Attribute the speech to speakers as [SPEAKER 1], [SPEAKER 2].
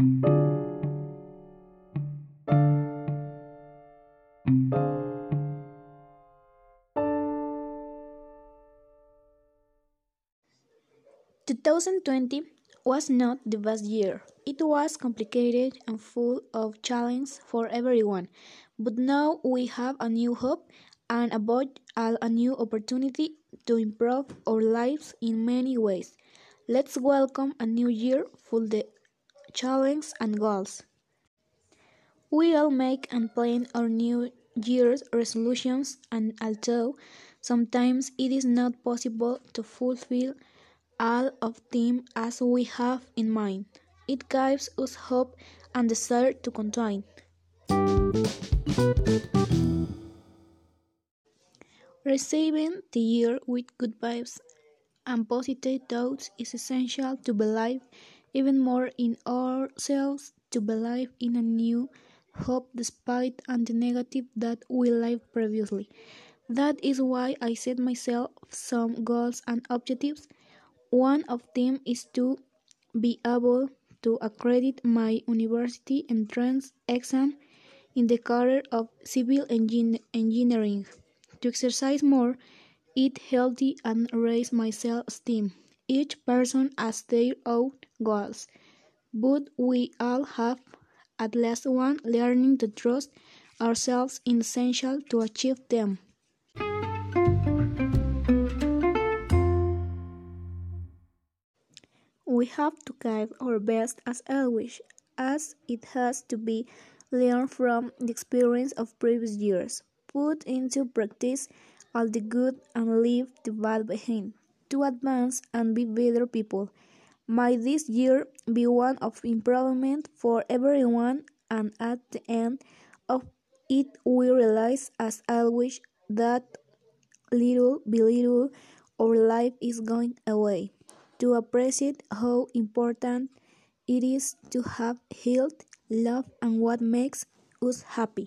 [SPEAKER 1] Two thousand twenty was not the best year. It was complicated and full of challenges for everyone. But now we have a new hope and about a new opportunity to improve our lives in many ways. Let's welcome a new year full of challenges and goals. We all make and plan our new year's resolutions and although sometimes it is not possible to fulfill all of them as we have in mind, it gives us hope and desire to continue. Receiving the year with good vibes and positive thoughts is essential to believe even more in ourselves, to believe in a new hope despite and the negative that we lived previously. That is why I set myself some goals and objectives. One of them is to be able to accredit my university entrance exam in the career of civil engineering to exercise more, eat healthy, and raise my self esteem. Each person has their own goals, but we all have at least one learning to trust ourselves is essential to achieve them. We have to give our best as always, as it has to be learned from the experience of previous years. Put into practice all the good and leave the bad behind, to advance and be better people. May this year be one of improvement for everyone, and at the end of it, we realize, as always, that little by little our life is going away. To appreciate how important it is to have health, love, and what makes us happy.